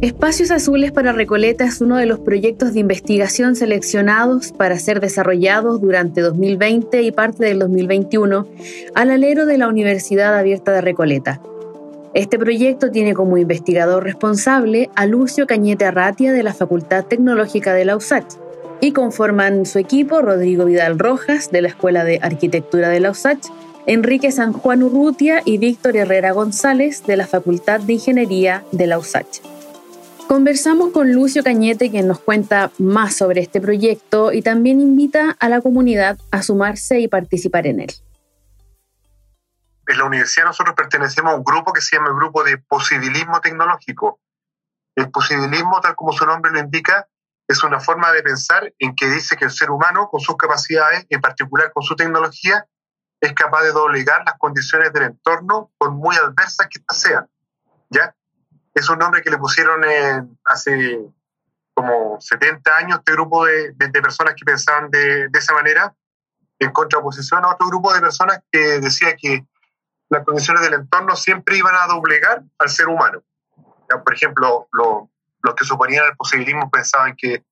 Espacios Azules para Recoleta es uno de los proyectos de investigación seleccionados para ser desarrollados durante 2020 y parte del 2021 al alero de la Universidad Abierta de Recoleta. Este proyecto tiene como investigador responsable a Lucio Cañete Arratia de la Facultad Tecnológica de la USACH y conforman su equipo Rodrigo Vidal Rojas de la Escuela de Arquitectura de la USACH, Enrique San Juan Urrutia y Víctor Herrera González de la Facultad de Ingeniería de la USACH. Conversamos con Lucio Cañete, quien nos cuenta más sobre este proyecto y también invita a la comunidad a sumarse y participar en él. En la universidad nosotros pertenecemos a un grupo que se llama el Grupo de Posibilismo Tecnológico. El posibilismo, tal como su nombre lo indica, es una forma de pensar en que dice que el ser humano, con sus capacidades, en particular con su tecnología, es capaz de doblegar las condiciones del entorno, por muy adversas que éstas sean. ¿ya? Es un nombre que le pusieron hace como 70 años este grupo de, personas que pensaban de, esa manera, en contraposición a otro grupo de personas que decía que las condiciones del entorno siempre iban a doblegar al ser humano. por ejemplo, los que suponían el posibilismo pensaban que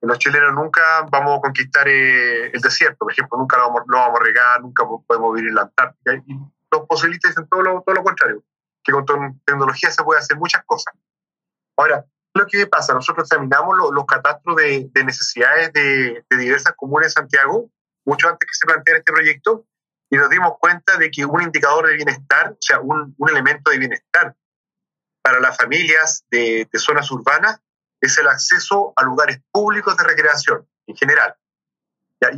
los chilenos nunca vamos a conquistar eh, el desierto, por ejemplo, nunca lo vamos, lo vamos, a regar, nunca podemos vivir en la Antártica. Y los posibilistas dicen todo lo, todo lo contrario que con tecnología se puede hacer muchas cosas. Ahora, lo que pasa, nosotros examinamos los catastros de, necesidades de, diversas comunas en Santiago, mucho antes que se planteara este proyecto, y nos dimos cuenta de que un indicador de bienestar, o sea, un, elemento de bienestar para las familias de, zonas urbanas es el acceso a lugares públicos de recreación en general.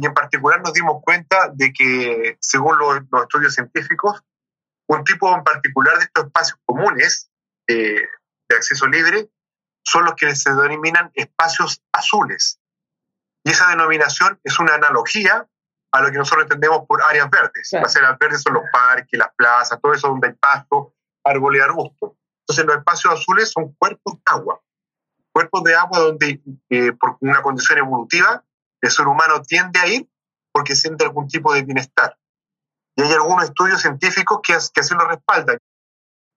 Y en particular nos dimos cuenta de que, según los estudios científicos, un tipo en particular de estos espacios comunes de acceso libre son los que se denominan espacios azules. Y esa denominación es una analogía a lo que nosotros entendemos por áreas verdes. Las áreas verdes son los parques, las plazas, todo eso donde hay pasto, árbol y arbusto. Entonces los espacios azules son cuerpos de agua. Cuerpos de agua donde eh, por una condición evolutiva el ser humano tiende a ir porque siente algún tipo de bienestar. Y hay algunos estudios científicos que, que así lo respaldan.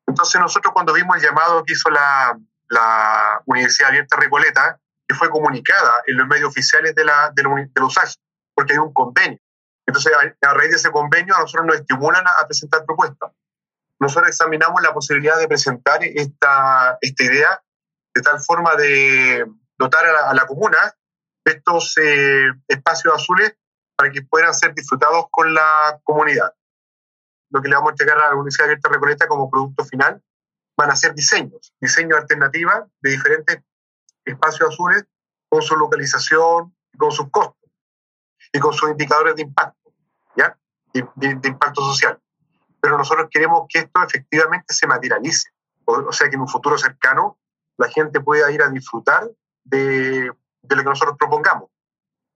Entonces nosotros cuando vimos el llamado que hizo la, la Universidad Abierta Recoleta, que fue comunicada en los medios oficiales de la, de, los porque hay un convenio. Entonces, a, raíz de ese convenio, a nosotros nos estimulan a, presentar propuestas. Nosotros examinamos la posibilidad de presentar esta, esta idea de tal forma de dotar a la, comuna de estos eh, espacios azules para que puedan ser disfrutados con la comunidad. Lo que le vamos a entregar a la Universidad Abierta Recoleta como producto final van a ser diseños, diseños alternativos de diferentes espacios azules con su localización con sus costos y con sus indicadores de impacto, ¿ya? De, impacto social. Pero nosotros queremos que esto efectivamente se materialice, o, sea, que en un futuro cercano la gente pueda ir a disfrutar de, de lo que nosotros propongamos.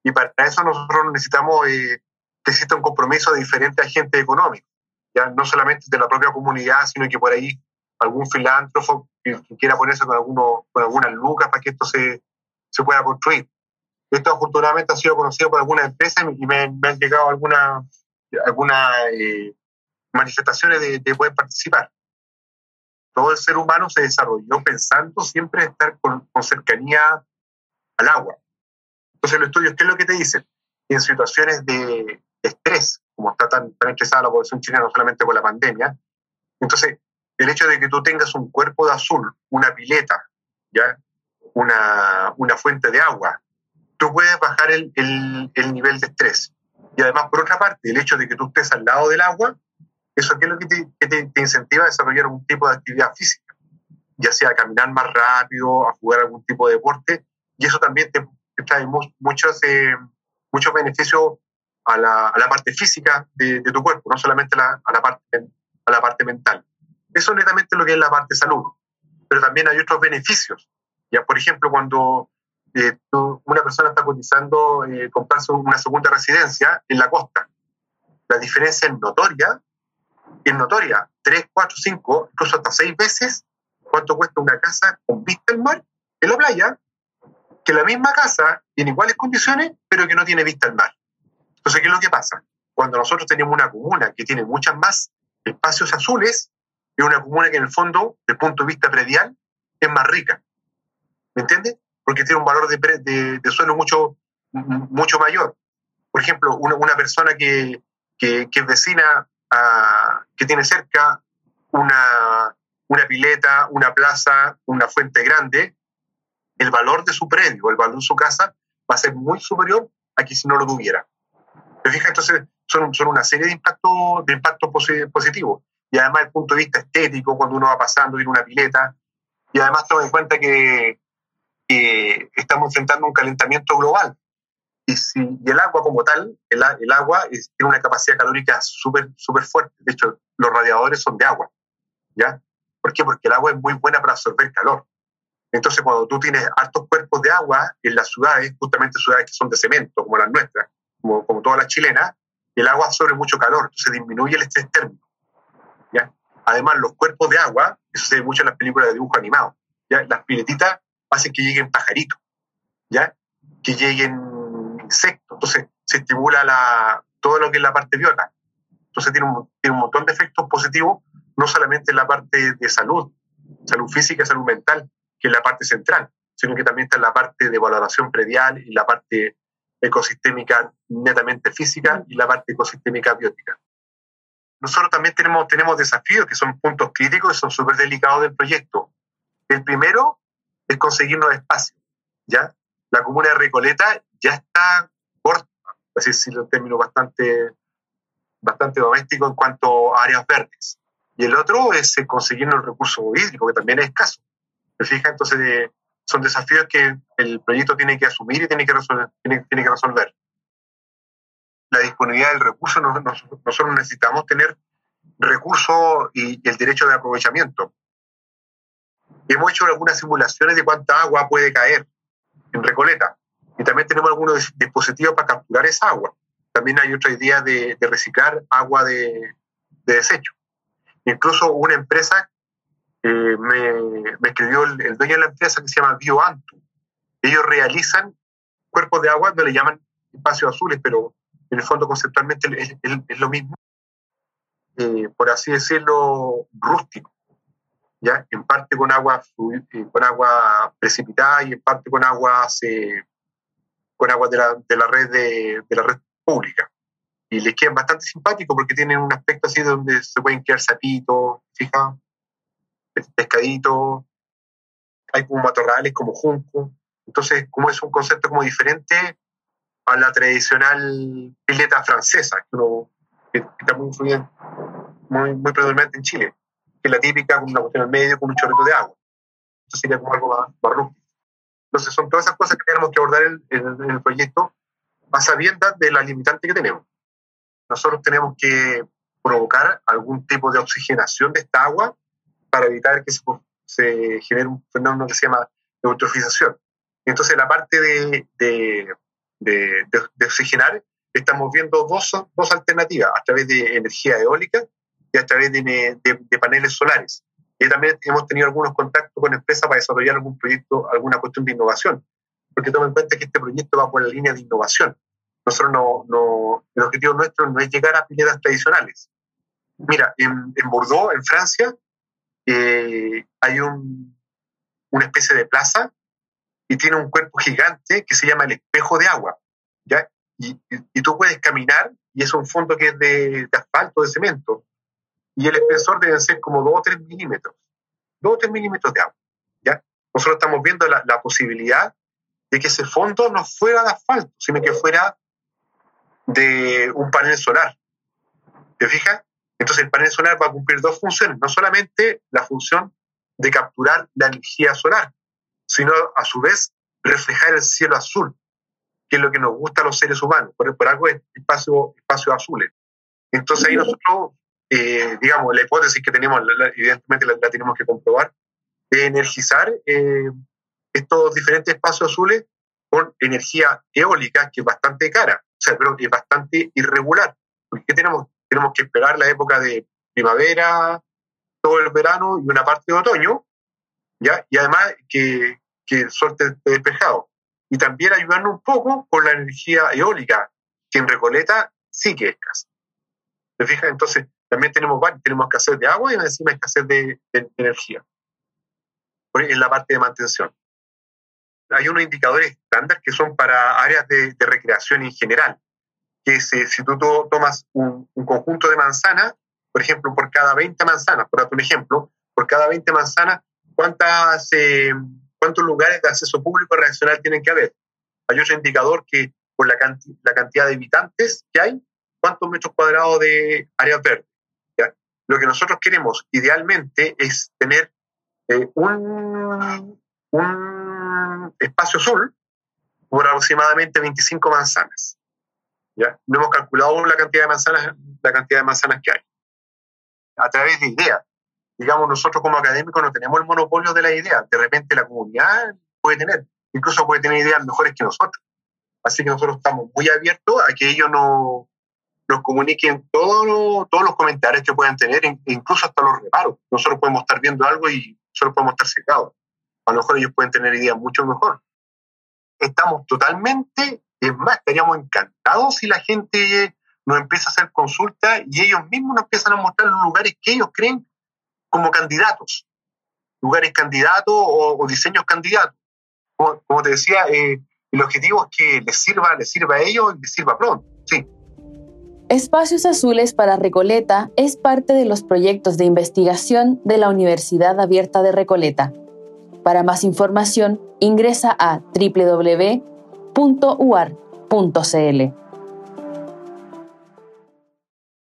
Y para eso nosotros necesitamos eh, que exista un compromiso de diferentes agentes económicos, ya no solamente de la propia comunidad, sino que por ahí algún filántropo que, quiera ponerse con, alguno, con algunas lucas para que esto se, se pueda construir. Esto afortunadamente ha sido conocido por algunas empresas y me, han llegado algunas alguna, eh, manifestaciones de, de, poder participar. Todo el ser humano se desarrolló pensando siempre estar con, con cercanía al agua. Entonces los estudios, ¿qué es lo que te dicen? En situaciones de estrés, como está tan, tan estresada la población chilena, no solamente por la pandemia, entonces el hecho de que tú tengas un cuerpo de azul, una pileta, ¿ya? Una, una fuente de agua, tú puedes bajar el, el, el, nivel de estrés. Y además, por otra parte, el hecho de que tú estés al lado del agua, eso es lo que te, que te, incentiva a desarrollar algún tipo de actividad física, ya sea a caminar más rápido, a jugar algún tipo de deporte, y eso también te, trae muchos, eh, muchos beneficios a la, parte física de, tu cuerpo, no solamente a la, parte, a la parte mental. Eso es netamente lo que es la parte salud, pero también hay otros beneficios. Ya, por ejemplo, cuando eh, una persona está cotizando eh, comprarse una segunda residencia en la costa, la diferencia es notoria, es notoria, 3, 4, 5, incluso hasta 6 veces cuánto cuesta una casa con vista al mar en la playa que la misma casa tiene iguales condiciones, pero que no tiene vista al mar. Entonces, ¿qué es lo que pasa? Cuando nosotros tenemos una comuna que tiene muchas más espacios azules, es una comuna que en el fondo, desde el punto de vista predial, es más rica. ¿Me entiendes? Porque tiene un valor de, suelo mucho, mucho mayor. Por ejemplo, una, persona que, que, que, es vecina, que tiene cerca una, una pileta, una plaza, una fuente grande, el valor de su predio, el valor de su casa va a ser muy superior a que si no lo tuviera. ¿Te fijas? Entonces, son, son una serie de impactos de impacto positivos. Y además, el punto de vista estético, cuando uno va pasando, tiene una pileta. Y además, toma en cuenta que, estamos enfrentando un calentamiento global. Y, si, y el agua como tal, el, el agua tiene una capacidad calórica súper super fuerte. De hecho, los radiadores son de agua. ¿Ya? ¿Por qué? Porque el agua es muy buena para absorber calor. Entonces, cuando tú tienes altos cuerpos de agua en las ciudades, justamente ciudades que son de cemento, como las nuestras, como, como todas las chilenas, el agua absorbe mucho calor, entonces disminuye el estrés térmico. ¿ya? Además, los cuerpos de agua, eso se ve mucho en las películas de dibujo animado, ¿ya? las piletitas hacen que lleguen pajaritos, ¿ya? que lleguen insectos, entonces se estimula la, todo lo que es la parte biota. Entonces tiene un, tiene un montón de efectos positivos, no solamente en la parte de salud, salud física, salud mental, que es la parte central, sino que también está la parte de valoración predial y la parte ecosistémica netamente física y la parte ecosistémica biótica. Nosotros también tenemos, tenemos desafíos que son puntos críticos y son súper delicados del proyecto. El primero es conseguirnos espacio. ¿ya? La comuna de Recoleta ya está corta, así decirlo en términos bastante, bastante doméstico en cuanto a áreas verdes. Y el otro es conseguirnos el recurso hídrico, que también es escaso. ¿Te fijas? Entonces, son desafíos que el proyecto tiene que asumir y tiene que resolver. Tiene, que resolver. La disponibilidad del recurso, nosotros necesitamos tener recursos y, el derecho de aprovechamiento. Hemos hecho algunas simulaciones de cuánta agua puede caer en Recoleta y también tenemos algunos dispositivos para capturar esa agua. También hay otra idea de, reciclar agua de, de desecho. Incluso una empresa eh, me, escribió el, dueño de la empresa que se llama BioAntu. Ellos realizan cuerpos de agua, no le llaman espacios azules, pero en el fondo conceptualmente es, lo mismo, eh, por así decirlo, rústico. ¿ya? En parte con agua, eh, con agua precipitada y en parte con agua, con agua de la, de la red de, de, la red pública. Y les quedan bastante simpáticos porque tienen un aspecto así donde se pueden quedar sapitos, fija pescadito, hay como matorrales, como junco. Entonces, como es un concepto como diferente a la tradicional pileta francesa, que, está muy muy, muy predominante en Chile, que es la típica con una cuestión al medio, con un chorrito de agua. Eso sería como algo más, más Entonces, son todas esas cosas que tenemos que abordar en, en el proyecto a sabiendas de la limitante que tenemos. Nosotros tenemos que provocar algún tipo de oxigenación de esta agua para evitar que se, genere un fenómeno que se llama eutrofización. Entonces, la parte de, de, de, oxigenar, estamos viendo dos, dos alternativas, a través de energía eólica y a través de, paneles solares. Y también hemos tenido algunos contactos con empresas para desarrollar algún proyecto, alguna cuestión de innovación, porque toma en cuenta que este proyecto va por la línea de innovación. Nosotros no, no el objetivo nuestro no es llegar a piletas tradicionales. Mira, en, en Bordeaux, en Francia, eh, hay un, una especie de plaza y tiene un cuerpo gigante que se llama el espejo de agua. ¿ya? Y, y, tú puedes caminar y es un fondo que es de, asfalto, de cemento. Y el espesor debe ser como 2 o 3 milímetros. 2 o 3 milímetros de agua. ¿ya? Nosotros estamos viendo la, la posibilidad de que ese fondo no fuera de asfalto, sino que fuera de un panel solar. ¿Te fijas? Entonces el panel solar va a cumplir dos funciones, no solamente la función de capturar la energía solar, sino a su vez reflejar el cielo azul, que es lo que nos gusta a los seres humanos, por, por algo es espacio, espacio azules. Entonces ahí nosotros, eh, digamos, la hipótesis que tenemos, evidentemente la, tenemos que comprobar, es energizar eh, estos diferentes espacios azules con energía eólica, que es bastante cara, o sea, pero es bastante irregular. Porque tenemos? Tenemos que esperar la época de primavera, todo el verano y una parte de otoño, ¿ya? Y además que, que el sol esté despejado. Y también ayudarnos un poco con la energía eólica, que en Recoleta sí que es escasa. ¿Te fijas? Entonces, también tenemos, tenemos escasez de agua y encima escasez de, de energía. En la parte de mantención. hay unos indicadores estándar que son para áreas de, recreación en general, que si, si tú tomas un, conjunto de manzanas, por ejemplo, por cada 20 manzanas, por un ejemplo, por cada 20 manzanas, ¿cuántas, eh, ¿cuántos lugares de acceso público reaccional tienen que haber? Hay otro indicador que por la, la cantidad de habitantes que hay, ¿cuántos metros cuadrados de áreas verdes? Lo que nosotros queremos idealmente es tener eh, un, un espacio azul por aproximadamente 25 manzanas. No hemos calculado la cantidad de manzanas, la cantidad de manzanas que hay. A través de ideas. Digamos, nosotros como académicos no tenemos el monopolio de la idea. De repente la comunidad puede tener, incluso puede tener ideas mejores que nosotros. Así que nosotros estamos muy abiertos a que ellos nos, nos comuniquen todos todos los comentarios que puedan tener, incluso hasta los reparos. Nosotros podemos estar viendo algo y solo podemos estar secados a lo mejor ellos pueden tener ideas mucho mejor. Estamos totalmente, es más, estaríamos encantados si la gente nos empieza a hacer consultas y ellos mismos nos empiezan a mostrar los lugares que ellos creen como candidatos, lugares candidatos o, diseños candidatos. Como, te decía, eh, el objetivo es que les sirva, les sirva a ellos y les sirva pronto. Sí. Espacios Azules para Recoleta es parte de los proyectos de investigación de la Universidad Abierta de Recoleta. Para más información, ingresa a www.uar.cl.